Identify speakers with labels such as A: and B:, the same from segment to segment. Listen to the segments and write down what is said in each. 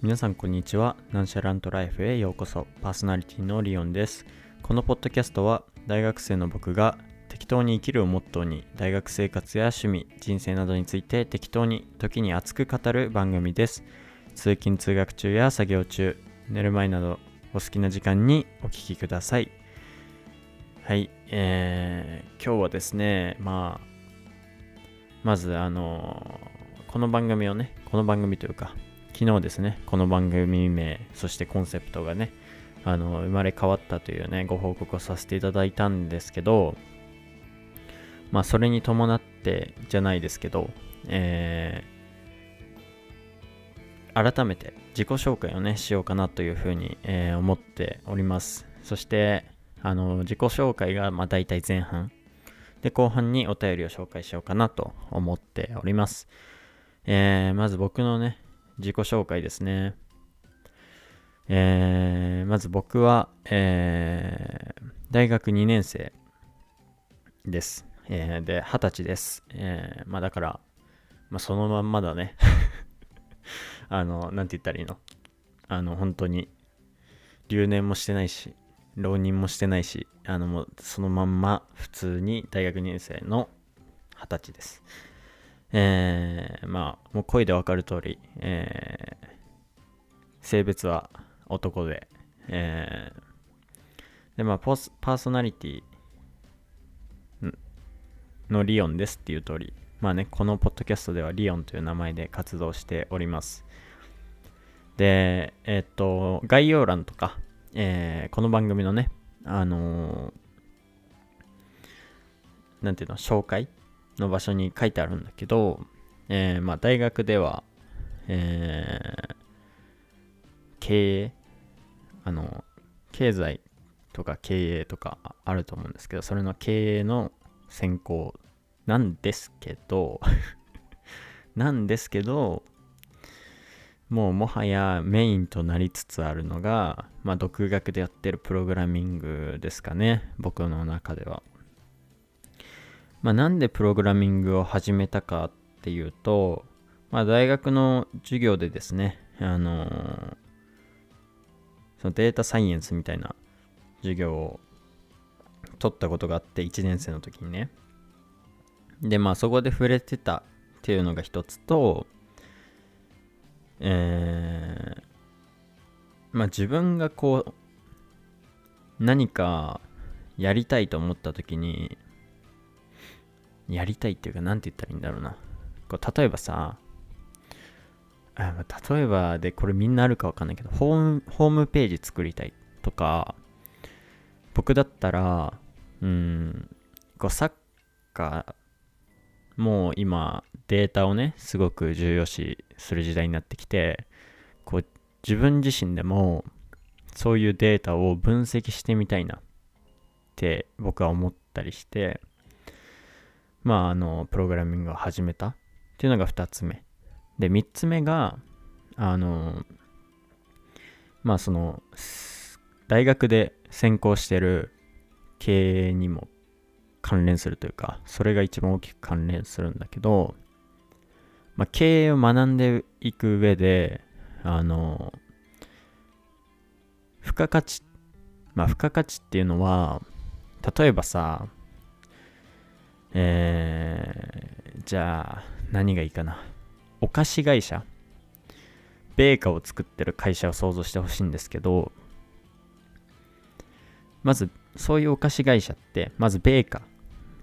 A: 皆さんこんにちは。ナンシャラントライフへようこそ。パーソナリティのリオンです。このポッドキャストは大学生の僕が適当に生きるをモットーに大学生活や趣味、人生などについて適当に時に熱く語る番組です。通勤通学中や作業中、寝る前などお好きな時間にお聞きください。はい、えー、今日はですね、まあ、まずあのこの番組をね、この番組というか、昨日ですね、この番組名、そしてコンセプトがね、あの、生まれ変わったというね、ご報告をさせていただいたんですけど、まあ、それに伴ってじゃないですけど、えー、改めて自己紹介をね、しようかなというふうに、えー思っております。そして、あの、自己紹介が、まあ、大体前半。で、後半にお便りを紹介しようかなと思っております。えー、まず僕のね、自己紹介ですね。えー、まず僕は、えー、大学2年生です。えー、で、20歳です。え、まあだから、まあそのまんまだね。あの、なんて言ったらいいの？あの、本当に、留年もしてないし、浪人もしてないし、あの、もうそのまんま普通に大学2年生の20歳です。えー、まあ、もう声でわかる通り、えー、性別は男で、えー、で、まあポス、パーソナリティのリオンですっていう通り、まあね、このポッドキャストではリオンという名前で活動しております。で、えっと、概要欄とか、えーこの番組のね、あのーなんていうの、紹介の場所に書いてあるんだけど、えーまあ、大学では、えー経営、あの、経済とか経営とかあると思うんですけど、それの経営の専攻なんですけど、なんですけど、もうもはやメインとなりつつあるのが、まあ、独学でやってるプログラミングですかね、僕の中では。まあ、なんでプログラミングを始めたかっていうと、まあ、大学の授業でですね、あのーそのデータサイエンスみたいな授業を取ったことがあって、1年生の時にね。で、まあそこで触れてたっていうのが一つと、えー、まあ自分がこう、何かやりたいと思った時に、やりたいっていうか、なんて言ったらいいんだろうな。こう例えばさ、例えばでこれみんなあるかわかんないけど、ホームホームページ作りたいとか、僕だったら、うん、こうサッカー、もう今データをね、すごく重要視する時代になってきて、こう自分自身でもそういうデータを分析してみたいなって僕は思ったりして、まああの、プログラミングを始めたっていうのが2つ目。で、3つ目が、あの、まあその、大学で専攻してる経営にも関連するというか、それが一番大きく関連するんだけど、まあ、経営を学んでいく上で、あの、付加価値、まあ、付加価値っていうのは、例えばさ、えー、じゃあ、何がいいかな。お菓子会社ベーカーを作ってる会社を想像してほしいんですけど、まず、そういうお菓子会社って、まずベーカー。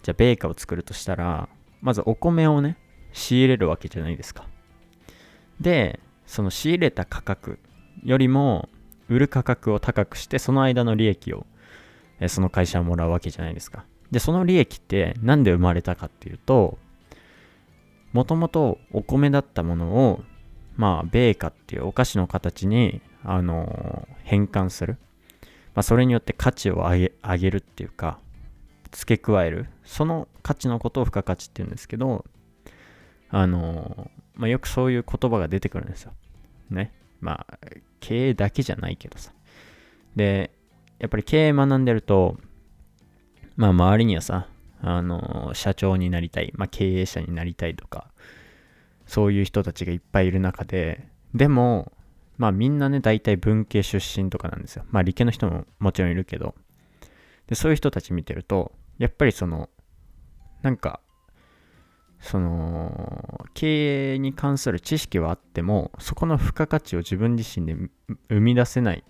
A: じゃあ、ベーカーを作るとしたら、まずお米をね、仕入れるわけじゃないですか。で、その仕入れた価格よりも、売る価格を高くして、その間の利益を、えその会社はもらうわけじゃないですか。で、その利益って何で生まれたかっていうと、もともとお米だったものを、まあ、ベーカっていうお菓子の形に、あの変換する。まあ、それによって価値を上げ上げるっていうか、付け加える。その価値のことを付加価値って言うんですけど、あのまあ、よくそういう言葉が出てくるんですよ。ね。まあ、経営だけじゃないけどさ。で、やっぱり経営学んでると、まあ、周りにはさ、あの、社長になりたい、まあ、経営者になりたいとか、そういう人たちがいっぱいいる中で、でも、まあみんなね、大体文系出身とかなんですよ。まあ理系の人ももちろんいるけど、で、そういう人たち見てると、やっぱりその、なんか、その、経営に関する知識はあっても、そこの付加価値を自分自身で生み出せない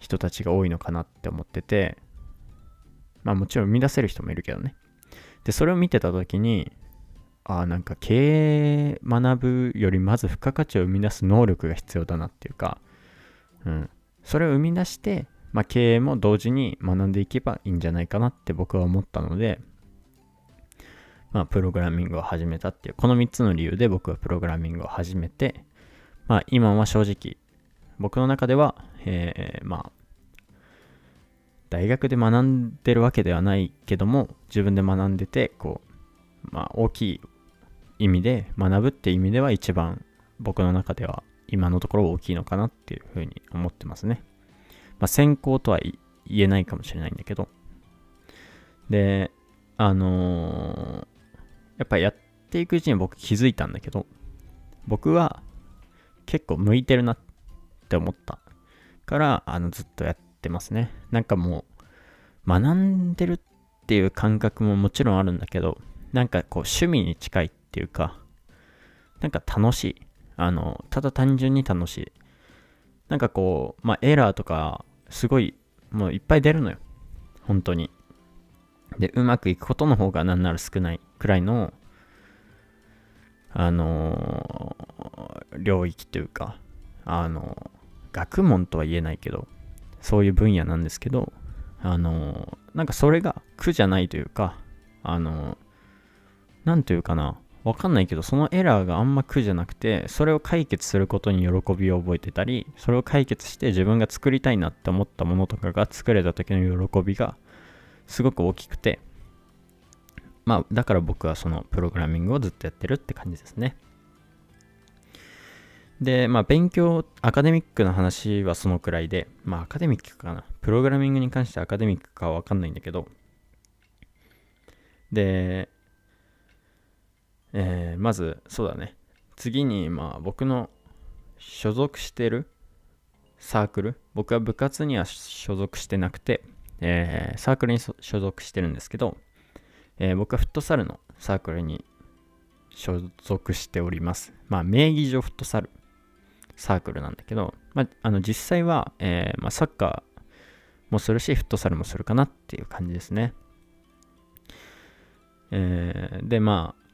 A: 人たちが多いのかなって思ってて、まあもちろん生み出せる人もいるけどね。で、それを見てた時に、ああ、なんか経営学ぶよりまず付加価値を生み出す能力が必要だなっていうか、うん。それを生み出して、まあ、経営も同時に学んでいけばいいんじゃないかなって僕は思ったので、まあ、プログラミングを始めたっていう、この3つの理由で僕はプログラミングを始めて、まあ、今は正直、僕の中では、えー、まあ、大学で学んでるわけではないけども、自分で学んでて、こう、まあ、大きい意味で、学ぶって意味では一番僕の中では今のところ大きいのかなっていうふうに思ってますね。まあ、先行とは言えないかもしれないんだけど、で、あのー、やっぱやっていくうちに僕気づいたんだけど、僕は結構向いてるなって思ったから、あの、ずっとやってますね。なんかもう、学んでるっていう感覚ももちろんあるんだけど、なんかこう趣味に近いっていうか、なんか楽しい。あの、ただ単純に楽しい。なんかこう、まあ、エラーとか、すごい、もういっぱい出るのよ。本当に。で、うまくいくことの方がなんなら少ないくらいの、あのー、領域というか、あのー、学問とは言えないけど、そういう分野なんですけど、あの、なんかそれが苦じゃないというか、あのなんというかな、わかんないけど、そのエラーがあんま苦じゃなくて、それを解決することに喜びを覚えてたり、それを解決して自分が作りたいなって思ったものとかが作れた時の喜びがすごく大きくて、まあ、だから僕はそのプログラミングをずっとやってるって感じですね。で、まあ、勉強、アカデミックな話はそのくらいで、まあ、アカデミックかな。プログラミングに関してアカデミックかはわかんないんだけど、で、えー、まず、そうだね。次に、まあ、僕の所属してるサークル。僕は部活には所属してなくて、えー、サークルに所属してるんですけど、えー、僕はフットサルのサークルに所属しております。まあ、名義上フットサルサークルなんだけど、まあ、あの実際は、えー、まあ、サッカーもするし、フットサルもするかなっていう感じですね。えー、で、まあ、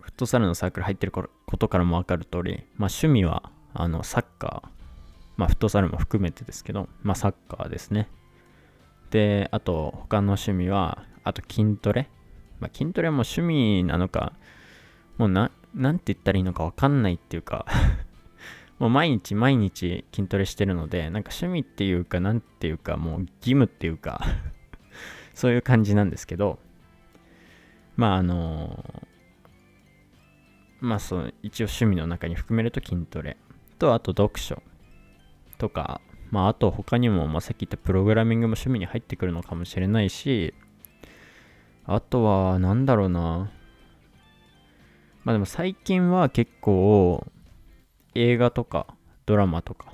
A: フットサルのサークル入ってることからもわかる通り、まあ趣味は、あの、サッカー、まあフットサルも含めてですけど、まあサッカーですね。で、あと他の趣味は、あと筋トレ。まあ筋トレはもう趣味なのか、もうな、なんて言ったらいいのかわかんないっていうかもう毎日毎日筋トレしてるので、なんか趣味っていうか、なんていうか、もう義務っていうか そういう感じなんですけど、まああの、まあその一応趣味の中に含めると筋トレ。とあと読書。とかまああと他にも、まあ、さっき言ったプログラミングも趣味に入ってくるのかもしれないしあとはなんだろうな。まあでも最近は結構映画とかドラマとか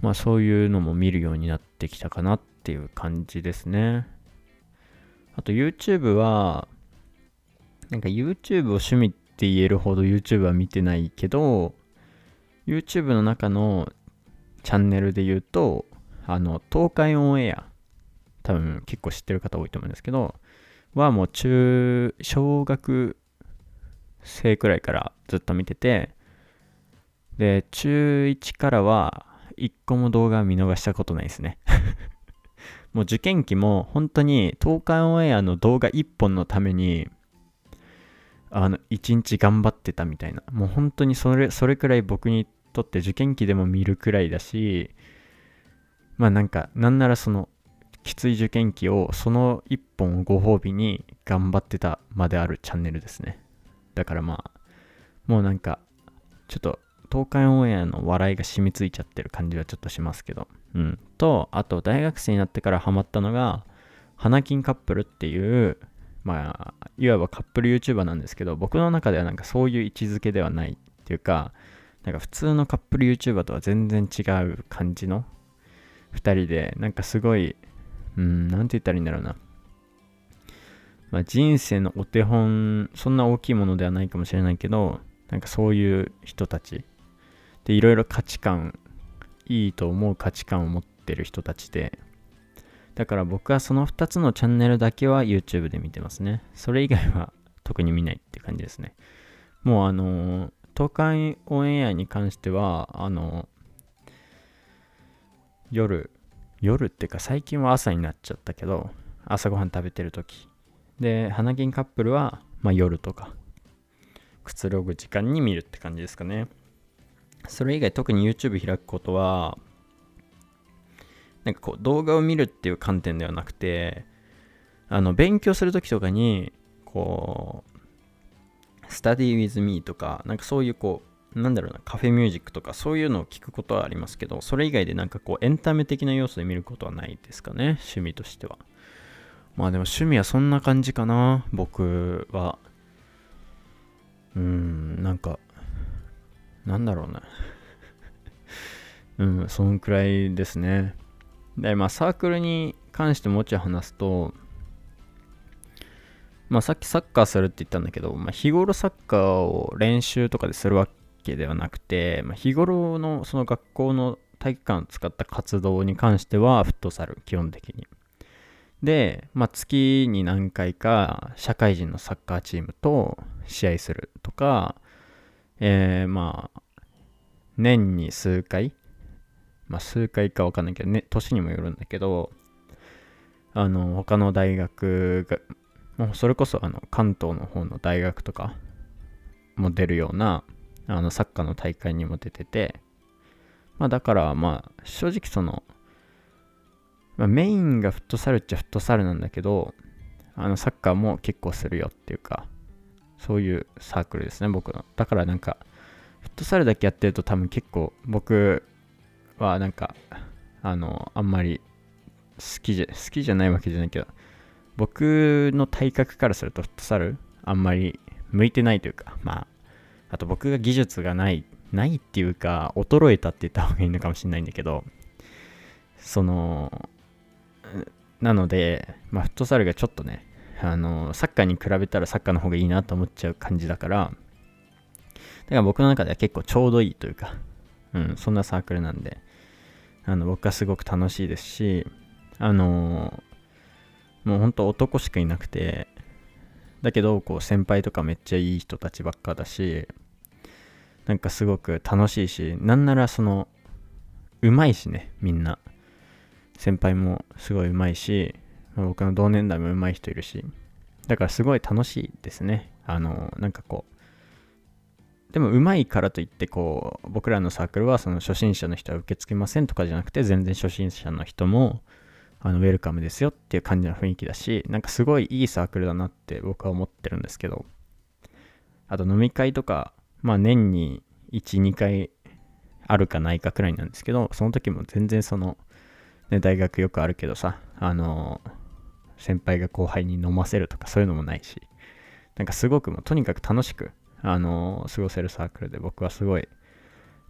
A: まあそういうのも見るようになってきたかなっていう感じですね。あと YouTube はなんか YouTube を趣味って言えるほど YouTube は見てないけど、YouTube の中のチャンネルで言うと、あの、東海オンエア、多分結構知ってる方多いと思うんですけど、はもう中、小学生くらいからずっと見てて、で、中1からは一個も動画見逃したことないですね もう受験期も本当に東海オンエアの動画1本のためにあの、一日頑張ってたみたいな。もう本当にそれ、それくらい僕にとって受験期でも見るくらいだし、まあなんか、なんならその、きつい受験期をその一本をご褒美に頑張ってたまであるチャンネルですね。だからまあ、もうなんか、ちょっと東海オンエアの笑いが染みついちゃってる感じはちょっとしますけど。うん。と、あと大学生になってからハマったのが、花金カップルっていう、まあ、いわばカップル YouTuber なんですけど、僕の中ではなんかそういう位置づけではないっていうか、なんか普通のカップル YouTuber とは全然違う感じの2人で、なんかすごい、うん、なんて言ったらいいんだろうな。まあ、人生のお手本、そんな大きいものではないかもしれないけど、なんかそういう人たちでいろいろ価値観、いいと思う価値観を持ってる人たちで、だから僕はその2つのチャンネルだけは YouTube で見てますね。それ以外は 特に見ないって感じですね。もうあの、東海オンエアに関しては、あの、夜、夜っていうか最近は朝になっちゃったけど、朝ごはん食べてる時で、花金カップルは、まあ、夜とか、くつろぐ時間に見るって感じですかね。それ以外特に YouTube 開くことは、なんかこう動画を見るっていう観点ではなくて、あの、勉強するときとかに、こう、study with me とか、なんかそういうこう、なんだろうな、カフェミュージックとかそういうのを聞くことはありますけど、それ以外でなんかこう、エンタメ的な要素で見ることはないですかね、趣味としては。まあでも趣味はそんな感じかな、僕は。うーん、なんか、なんだろうな。うん、そんくらいですね。で、まあサークルに関してもうちょい話すと、まあさっきサッカーするって言ったんだけど、まあ日頃サッカーを練習とかでするわけではなくて、まあ、日頃のその学校の体育館を使った活動に関してはフットサル、基本的に。で、まあ、月に何回か社会人のサッカーチームと試合するとか、えー、まあ、年に数回、まあ、数回かわかんないけど、ね、年にもよるんだけど、あの、他の大学が、もうそれこそあの関東の方の大学とかも出るような、あの、サッカーの大会にも出てて、まあだからまあ、正直その、まあ、メインがフットサルっちゃフットサルなんだけど、あの、サッカーも結構するよっていうか、そういうサークルですね、僕の。だからなんか、フットサルだけやってると多分結構僕はなんか、あの、あんまり好きじゃ、好きじゃないわけじゃないけど、僕の体格からするとフットサルあんまり向いてないというか、まあ、あと僕が技術がない、ないっていうか、衰えたって言った方がいいのかもしれないんだけど、その、なので、まあ、フットサルがちょっとね、あの、サッカーに比べたらサッカーの方がいいなと思っちゃう感じだから、だから僕の中では結構ちょうどいいというか、うん、そんなサークルなんで、あの、僕はすごく楽しいですし、あのもうほんと男しかいなくて、だけど、こう、先輩とかめっちゃいい人たちばっかだし、なんかすごく楽しいし、なんならその、うまいしね、みんな。先輩もすごいうまいし、僕の同年代もうまい人いるし、だからすごい楽しいですね。あの、なんかこう、でもうまいからといってこう、僕らのサークルはその初心者の人は受け付けませんとかじゃなくて、全然初心者の人も、あの、ウェルカムですよっていう感じの雰囲気だし、なんかすごいいいサークルだなって僕は思ってるんですけど、あと飲み会とか、まあ年に1、2回あるかないかくらいなんですけど、その時も全然その、ね、大学よくあるけどさ、あのー、先輩が後輩に飲ませるとかそういうのもないし、なんかすごくもうとにかく楽しく、あの、過ごせるサークルで僕はすごい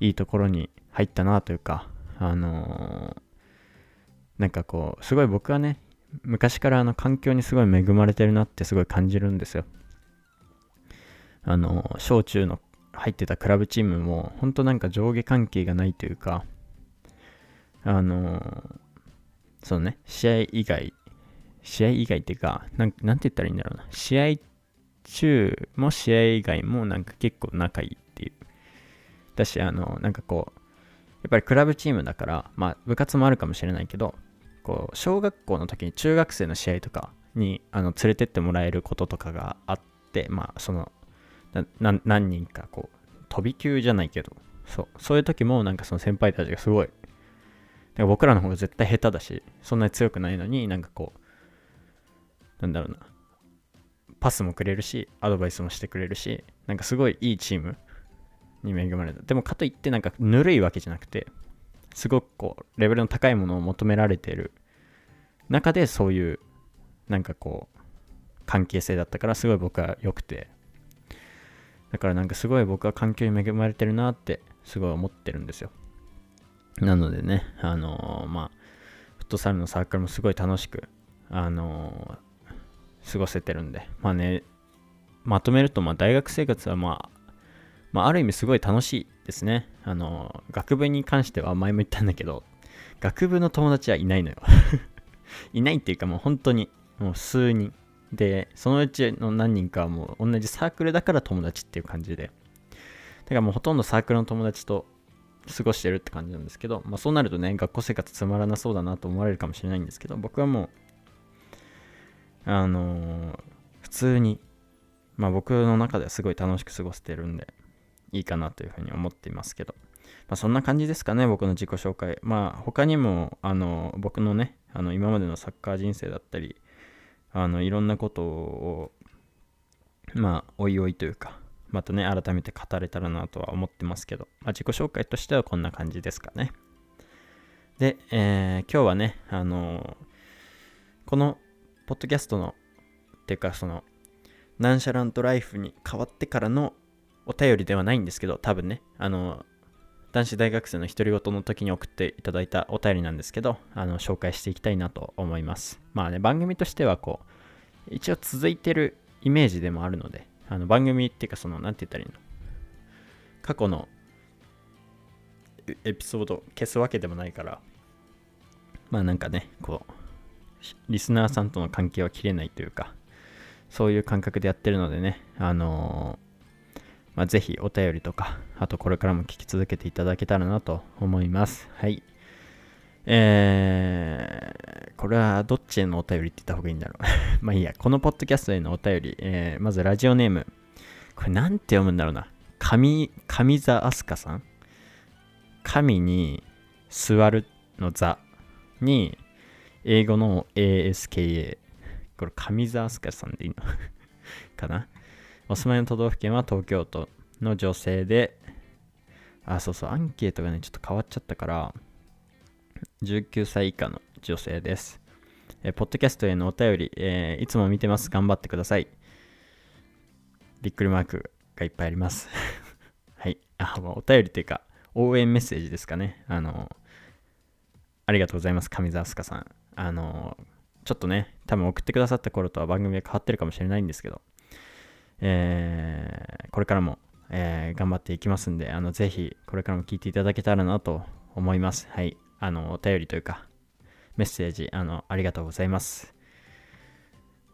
A: いいところに入ったなというか、あのー、なんかこう、すごい僕はね、昔からあの環境にすごい恵まれてるなってすごい感じるんですよ。あの、小中の入ってたクラブチームも、本当なんか上下関係がないというか、あのそのね、試合以外、試合以外っていうか、なん、なんて言ったらいいんだろうな。試合中も試合以外もなんか結構仲いいっていう。だし、あの、なんかこう、やっぱりクラブチームだから、まあ部活もあるかもしれないけど、こう、小学校の時に中学生の試合とかにあの連れてってもらえることとかがあって、まあその、何人かこう、飛び級じゃないけど、そう、そういう時もなんかその先輩たちがすごい僕らの方が絶対下手だし、そんなに強くないのになんかこう、なんだろうな、パスもくれるし、アドバイスもしてくれるし、なんかすごいいいチームに恵まれた。でもかといってなんかぬるいわけじゃなくて、すごくこう、レベルの高いものを求められてる中でそういう、なんかこう、関係性だったからすごい僕は良くて、だからなんかすごい僕は環境に恵まれてるなってすごい思ってるんですよ。なのでね、あのー、まあ、フットサルのサークルもすごい楽しく、あのー、過ごせてるんで、まあね、まとめると、まあ、大学生活は、まあ、まあ、ある意味すごい楽しいですね。あの、学部に関しては前も言ったんだけど、学部の友達はいないのよ いないっていうかもう本当に、もう数人。で、そのうちの何人かはもう同じサークルだから友達っていう感じで。だからもうほとんどサークルの友達と過ごしてるって感じなんですけど、まあそうなるとね、学校生活つまらなそうだなと思われるかもしれないんですけど、僕はもう、あのー、普通に、まあ僕の中ではすごい楽しく過ごせてるんで、いいかなというふうに思っていますけど、まあそんな感じですかね、僕の自己紹介。まあ他にも、あの、僕のね、あの今までのサッカー人生だったり、あのいろんなことをまあおいおいというかまたね改めて語れたらなとは思ってますけど、まあ、自己紹介としてはこんな感じですかね。で、えー、今日はねあのー、このポッドキャストのっていうかそのナンシャラントライフに変わってからのお便りではないんですけど多分ねあの男子大学生の独り言の時に送っていただいたお便りなんですけど、あの、紹介していきたいなと思います。まあね、番組としてはこう、一応続いてるイメージでもあるので、あの番組っていうかその、なんて言ったらいいの？過去のエピソード消すわけでもないから、まあなんかね、こう、リスナーさんとの関係は切れないというか、そういう感覚でやってるのでね、あのーまあ、ぜひお便りとか、あとこれからも聞き続けていただけたらなと思います。はい。えー、これはどっちへのお便りって言った方がいいんだろう。まあいいや、このポッドキャストへのお便り、えー、まずラジオネーム。これなんて読むんだろうな。上、上座飛鳥さん神に座るの座に、英語の ASKA。これ上座飛鳥さんでいいの？かな？お住まいの都道府県は東京都の女性で、あ、そうそう、アンケートがね、ちょっと変わっちゃったから、19歳以下の女性です。えポッドキャストへのお便り、えー、いつも見てます。頑張ってください。びっくりマークがいっぱいあります。はい。あ、もうお便りっていうか、応援メッセージですかね。あの、ありがとうございます。上澤すかさん。あの、ちょっとね、多分送ってくださった頃とは番組が変わってるかもしれないんですけど、えー、これからも、えー、頑張っていきますんで、あの、ぜひ、これからも聞いていただけたらなと思います。はい。あの、お便りというか、メッセージ、あの、ありがとうございます。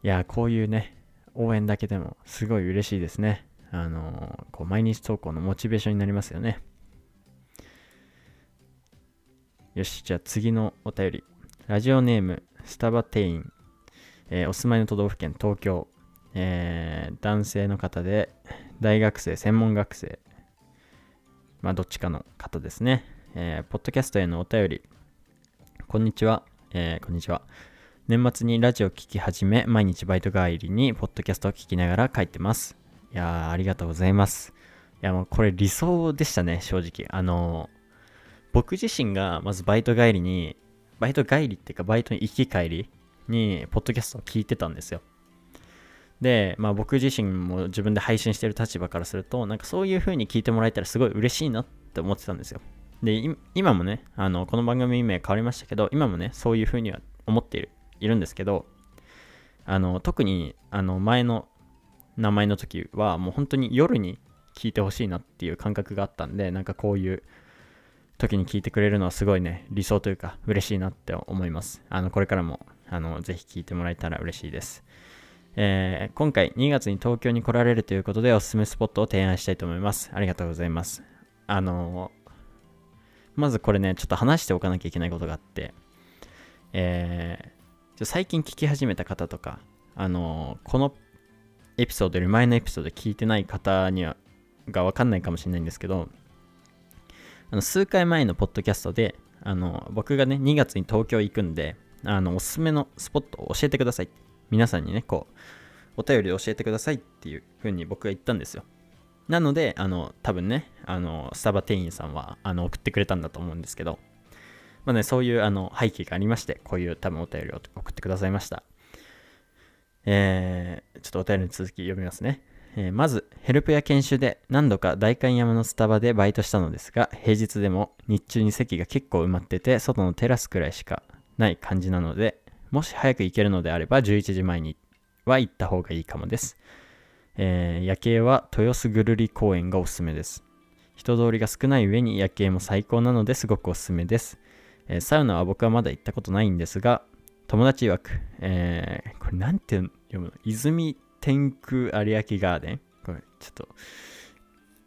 A: いや、こういうね、応援だけでもすごい嬉しいですね。あの、こう、毎日投稿のモチベーションになりますよね。よし、じゃあ次のお便り。ラジオネーム、スタバ店員。えー、お住まいの都道府県、東京。えー、男性の方で、大学生、専門学生、まあ、どっちかの方ですね。えー、ポッドキャストへのお便り。こんにちは。えー、こんにちは。年末にラジオ聴き始め、毎日バイト帰りにポッドキャストを聞きながら帰ってます。いやー、ありがとうございます。いや、もうこれ理想でしたね、正直。あのー、僕自身がまずバイト帰りに、バイト帰りっていうか、バイトに行き帰りに、ポッドキャストを聞いてたんですよ。で、まあ、僕自身も自分で配信してる立場からすると、なんかそういう風に聞いてもらえたらすごい嬉しいなって思ってたんですよ。で、今もね、あの、この番組名変わりましたけど、今もね、そういう風には思っているいるんですけど、あの、特に、あの、前の名前の時は、もう本当に夜に聞いてほしいなっていう感覚があったんで、なんかこういう時に聞いてくれるのはすごいね、理想というか、嬉しいなって思います。あの、これからも、あの、ぜひ聞いてもらえたら嬉しいです。えー、今回2月に東京に来られるということでおすすめスポットを提案したいと思います。ありがとうございます。あのー、まずこれね、ちょっと話しておかなきゃいけないことがあって、えー、最近聞き始めた方とか、あのー、このエピソードより前のエピソード聞いてない方には、がわかんないかもしれないんですけど、あの数回前のポッドキャストで、あの僕がね、2月に東京行くんで、あのおすすめのスポットを教えてください皆さんにね、こう、お便りで教えてくださいっていう風に僕が言ったんですよ。なので、あの、多分ね、あの、スタバ店員さんは、あの、送ってくれたんだと思うんですけど、まあね、そういう、あの、背景がありまして、こういう多分お便りを送ってくださいました。えー、ちょっとお便りの続き読みますね。えーまずヘルプや研修で何度か代官山のスタバでバイトしたのですが平日でも日中に席が結構埋まってて外のテラスくらいしかない感じなのでもし早く行けるのであれば11時前には行った方がいいかもです、えー夜景は豊洲ぐるり公園がおすすめです。人通りが少ない上に夜景も最高なのですごくおすすめです、えーサウナは僕はまだ行ったことないんですが友達曰く、えーこれなんて読むの？泉天空有明ガーデン。これちょっと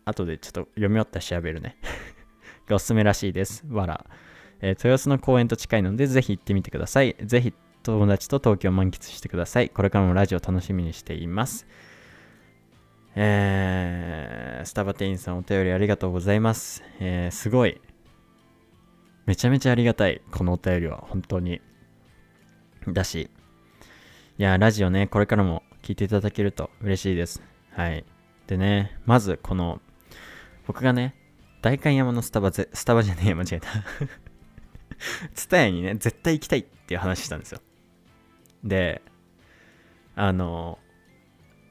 A: 後でちょっと読み終わったら調べるね。がおすすめらしいです。わら、えー豊洲の公園と近いのでぜひ行ってみてください。ぜひ友達と東京を満喫してください。これからもラジオ楽しみにしています。えー、スタバ店員さんお便りありがとうございます。えー、すごい。めちゃめちゃありがたい。このお便りは、本当に。だし、いや、ラジオね、これからも聞いていただけると嬉しいです。はい。でね、まず、この、僕がね、代官山のスタバ、スタバじゃねえ、間違えた。ツタヤにね、絶対行きたいっていう話したんですよ。で、あの、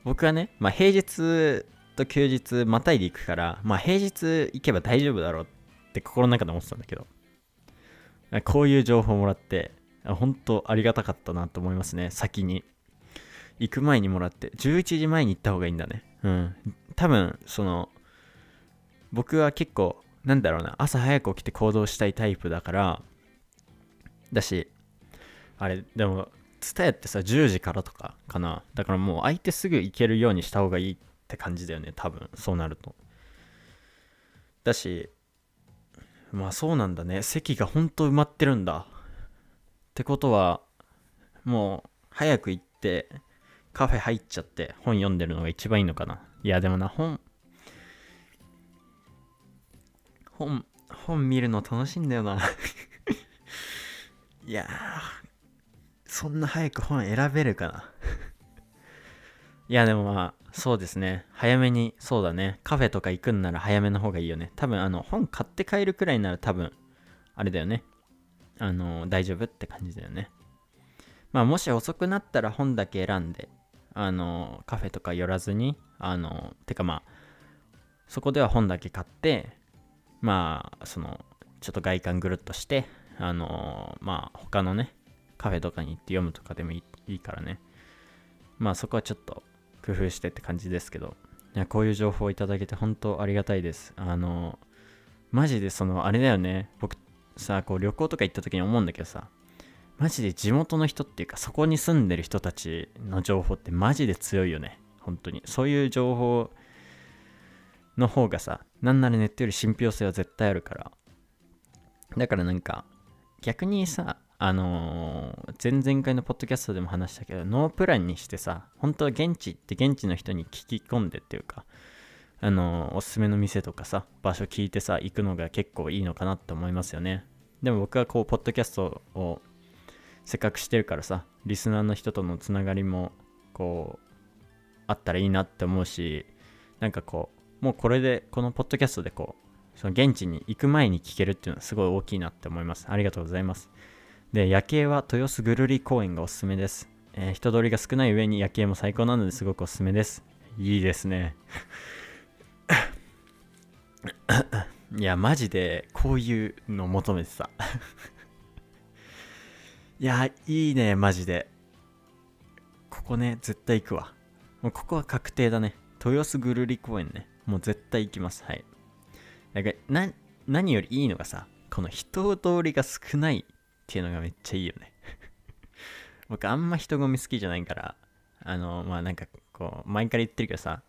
A: 僕はね、まあ、平日と休日またいで行くから、まあ、平日行けば大丈夫だろうって心の中で思ってたんだけど、こういう情報をもらって、あ本当ありがたかったなと思いますね、先に。行く前にもらって、11時前に行った方がいいんだね。うん。多分、その、僕は結構、なんだろうな、朝早く起きて行動したいタイプだから、だし、あれ、でも、ツタヤってさ、10時からとかかな。だからもう空いてすぐ行けるようにした方がいいって感じだよね、多分、そうなると。だし、まあそうなんだね。席がほんと埋まってるんだ。ってことは、もう、早く行って、カフェ入っちゃって本読んでるのが一番いいのかな。いや、でもな、本、本、本見るの楽しいんだよな。いや、そんな早く本選べるかな。いやでもまあそうですね。早めにそうだね。カフェとか行くんなら早めの方がいいよね。多分あの本買って帰るくらいなら多分あれだよね。あの大丈夫って感じだよね。まあもし遅くなったら本だけ選んで。あのカフェとか寄らずにあのてかまあそこでは本だけ買ってまあそのちょっと外観ぐるっとしてあのまあ他のねカフェとかに行って読むとかでもいいからね。まあそこはちょっと工夫してって感じですけど。いやこういう情報をいただけて本当ありがたいです。あのマジでそのあれだよね。僕さこう旅行とか行った時に思うんだけどさ。マジで地元の人っていうかそこに住んでる人たちの情報ってマジで強いよね。本当に。そういう情報の方がさなんならネットより信憑性は絶対あるから。だからなんか逆にさあのー前々回のポッドキャストでも話したけどノープランにしてさ本当は現地行って現地の人に聞き込んでっていうかあのーおすすめの店とかさ場所聞いてさ行くのが結構いいのかなって思いますよね。でも僕はこうポッドキャストをせっかくしてるからさリスナーの人とのつながりもこうあったらいいなって思うしなんかこうもうこれでこのポッドキャストでこうその現地に行く前に聞けるっていうのはすごい大きいなって思います。ありがとうございます。で夜景は豊洲ぐるり公園がおすすめです、えー人通りが少ない上に夜景も最高なのですごくおすすめです。いいですね。いやマジでこういうの求めてた。いやいいねマジで。ここね絶対行くわ。もうここは確定だね。豊洲ぐるり公園ね。もう絶対行きます。はい。だかな何よりいいのがさこの人通りが少ないっていうのがめっちゃいいよね。僕あんま人混み好きじゃないからあのまあなんかこう前から言ってるけどさ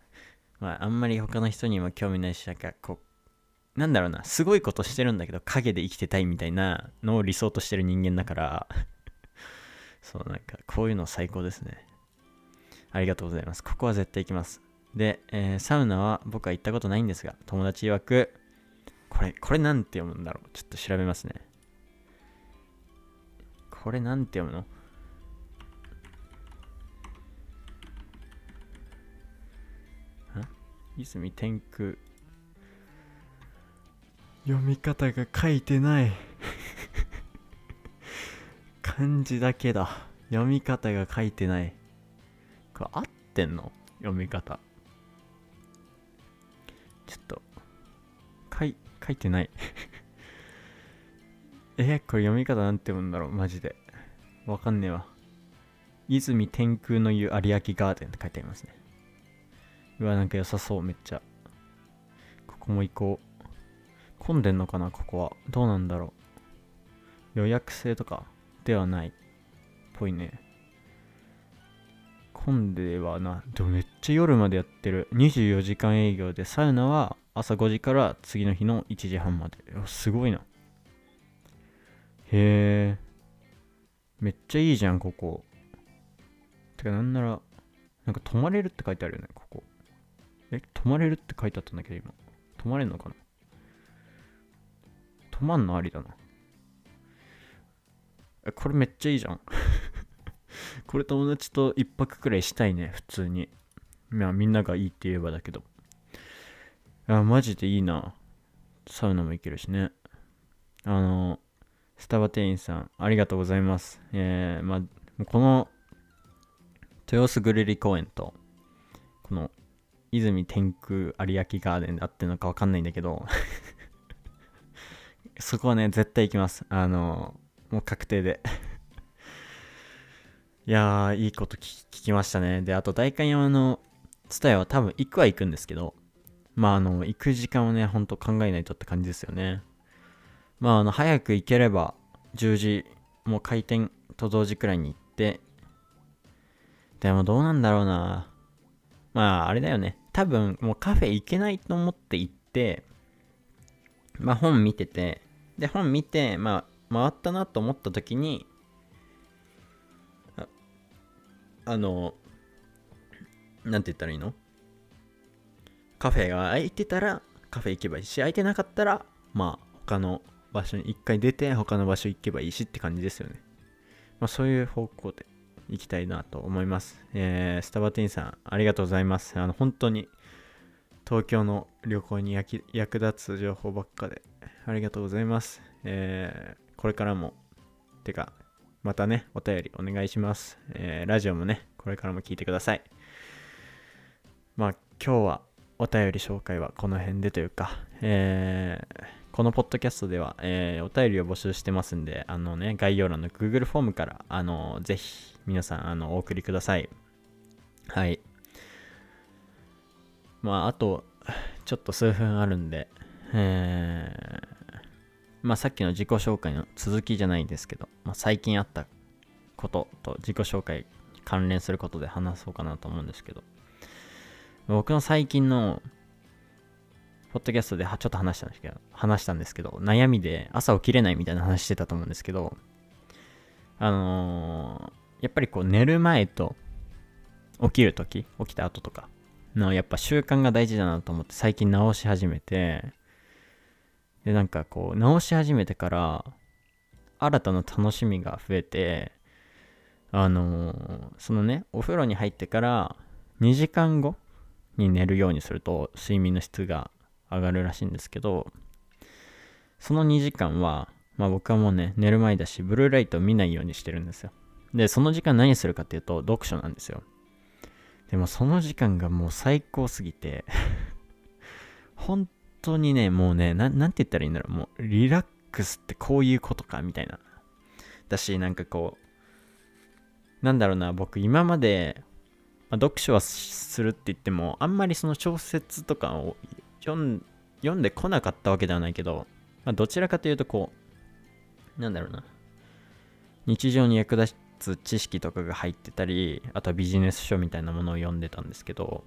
A: まああんまり他の人にも興味ないしなんかこうなんだろうなすごいことしてるんだけど影で生きてたいみたいなのを理想としてる人間だからそうなんかこういうの最高ですね。ありがとうございます。ここは絶対行きます。で、えーサウナは僕は行ったことないんですが友達曰くこれこれなんて読むんだろう。ちょっと調べますね。これなんて読むの？ん泉天空。読み方が書いてない。漢字だけだ読み方が書いてないこれ合ってんの？読み方ちょっと、書い、書いてない。えこれ読み方なんて読むんだろう？マジで。わかんねえわ。泉天空の湯有明ガーデンって書いてありますね。うわ、なんか良さそう、めっちゃ。ここも行こう。混んでんのかな、ここは。どうなんだろう。予約制とか？ではないっ。ぽいね。混んではな。でもめっちゃ夜までやってる。24時間営業で、サウナは朝5時から次の日の1時半まで。すごいな。へえ。めっちゃいいじゃん、ここ。てか、なんなら、なんか泊まれるって書いてあるよね、ここ。え、泊まれるって書いてあったんだけど、今。泊まれんのかな泊まんのありだな。これめっちゃいいじゃん。これ友達と一泊くらいしたいね、普通に。まあ、みんながいいって言えばだけど。あ、マジでいいな。サウナも行けるしね。あの、スタバ店員さん、ありがとうございます。えー、まあ、この、豊洲グリリ公園と、この、泉天空有明ガーデンで合ってるのかわかんないんだけど そこはね、絶対行きます。あの、もう確定で いやー、いいこと聞きましたね。で、あと、代官山のツタヤは多分行くは行くんですけど、まあ、あの、行く時間をね、ほんと考えないとって感じですよね。まあ、あの、早く行ければ、10時、もう開店と同時くらいに行って、でもどうなんだろうな。まあ、あれだよね。多分、もうカフェ行けないと思って行って、まあ、本見てて、で、本見て、まあ、回ったなと思った時に、ああの、なんて言ったらいいの？カフェが空いてたらカフェ行けばいいし、空いてなかったら、まあ、他の場所に一回出て他の場所行けばいいしって感じですよね。まあそういう方向で行きたいなと思います。えー、スタバティンさん、ありがとうございます。あの、本当に東京の旅行に役立つ情報ばっかでありがとうございます。えー、これからも、てか、またね、お便りお願いします。えー、ラジオもね、これからも聞いてください。まあ、今日はお便り紹介はこの辺でというか、えー、このポッドキャストでは、えー、お便りを募集してますんで、あのね、概要欄の Google フォームから、あの、ぜひ、皆さん、あの、お送りください。はい。まあ、あと、ちょっと数分あるんで、えー、まあ、さっきの自己紹介の続きじゃないんですけど、まあ、最近あったことと自己紹介関連することで話そうかなと思うんですけど、僕の最近のポッドキャストでちょっと話したんですけど、話したんですけど、悩みで朝起きれないみたいな話してたと思うんですけど、あのー、やっぱりこう寝る前と起きるとき、起きた後とかのやっぱ習慣が大事だなと思って最近直し始めて、で、なんかこう直し始めてから新たな楽しみが増えて、あのー、そのね、お風呂に入ってから2時間後に寝るようにすると睡眠の質が上がるらしいんですけど、その2時間は、まあ僕はもうね、寝る前だし、ブルーライトを見ないようにしてるんですよ。で、その時間何するかっていうと、読書なんですよ。でもその時間がもう最高すぎて本 当にね、もうね、ななんて言ったらいいんだろう、もうリラックスってこういうことか、みたいな。だし、なんかこう、なんだろうな、僕今まで、まあ、読書はするって言っても、あんまりその小説とかを読ん読んでこなかったわけではないけど、まあ、どちらかというとこう、なんだろうな。日常に役立つ知識とかが入ってたり、あとはビジネス書みたいなものを読んでたんですけど、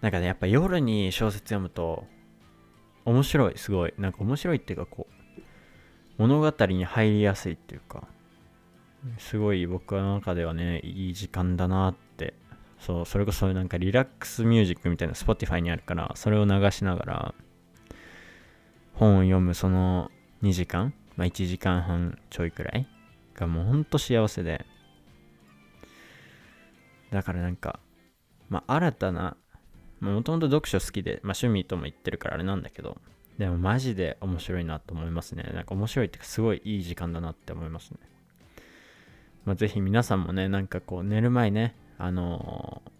A: なんかね、やっぱ夜に小説読むと、面白い、すごい。なんか面白いっていうかこう、物語に入りやすいっていうか、すごい僕の中ではね、いい時間だなってそう、それこそなんかリラックスミュージックみたいな Spotify にあるから、それを流しながら、本を読むその2時間、まあ1時間半ちょいくらいがもうほんと幸せで、だからなんか、まあ新たな、もともと読書好きで、まあ趣味とも言ってるからあれなんだけど、でもマジで面白いなと思いますね。なんか面白いっていうかすごいいい時間だなって思いますね。まあぜひ皆さんもね、なんかこう寝る前ね、あのー、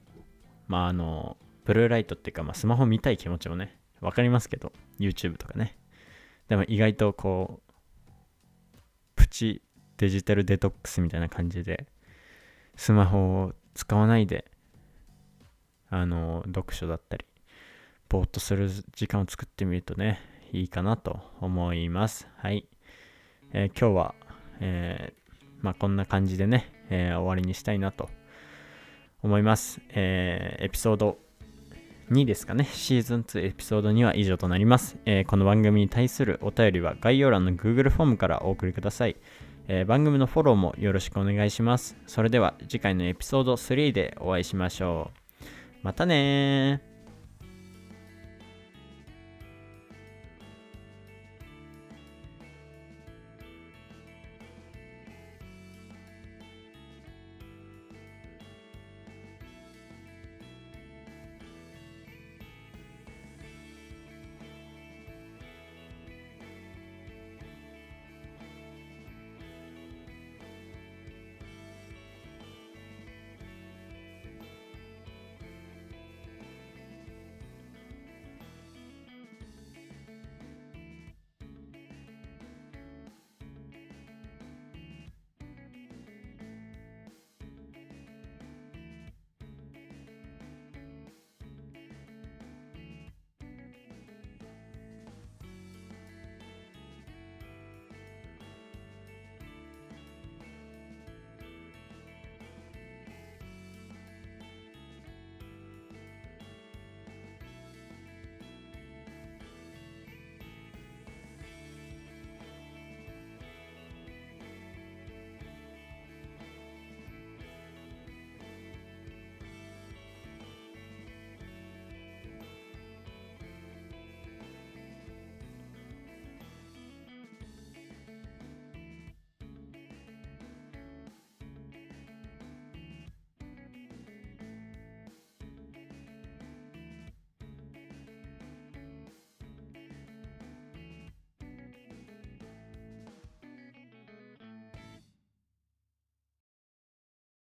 A: まああのブルーライトっていうか、まあ、スマホ見たい気持ちもね、わかりますけど、YouTube とかね。でも意外とこう、プチデジタルデトックスみたいな感じで、スマホを使わないで、あの、読書だったり、ぼーっとする時間を作ってみるとね、いいかなと思います。はい。えー、今日は、えー、まあ、こんな感じでね、えー、終わりにしたいなと思います。えエピソード2ですかね。シーズン2エピソード2は以上となります。えこの番組に対するお便りは概要欄の Google フォームからお送りください。え番組のフォローもよろしくお願いします。それでは次回のエピソード3でお会いしましょう。またね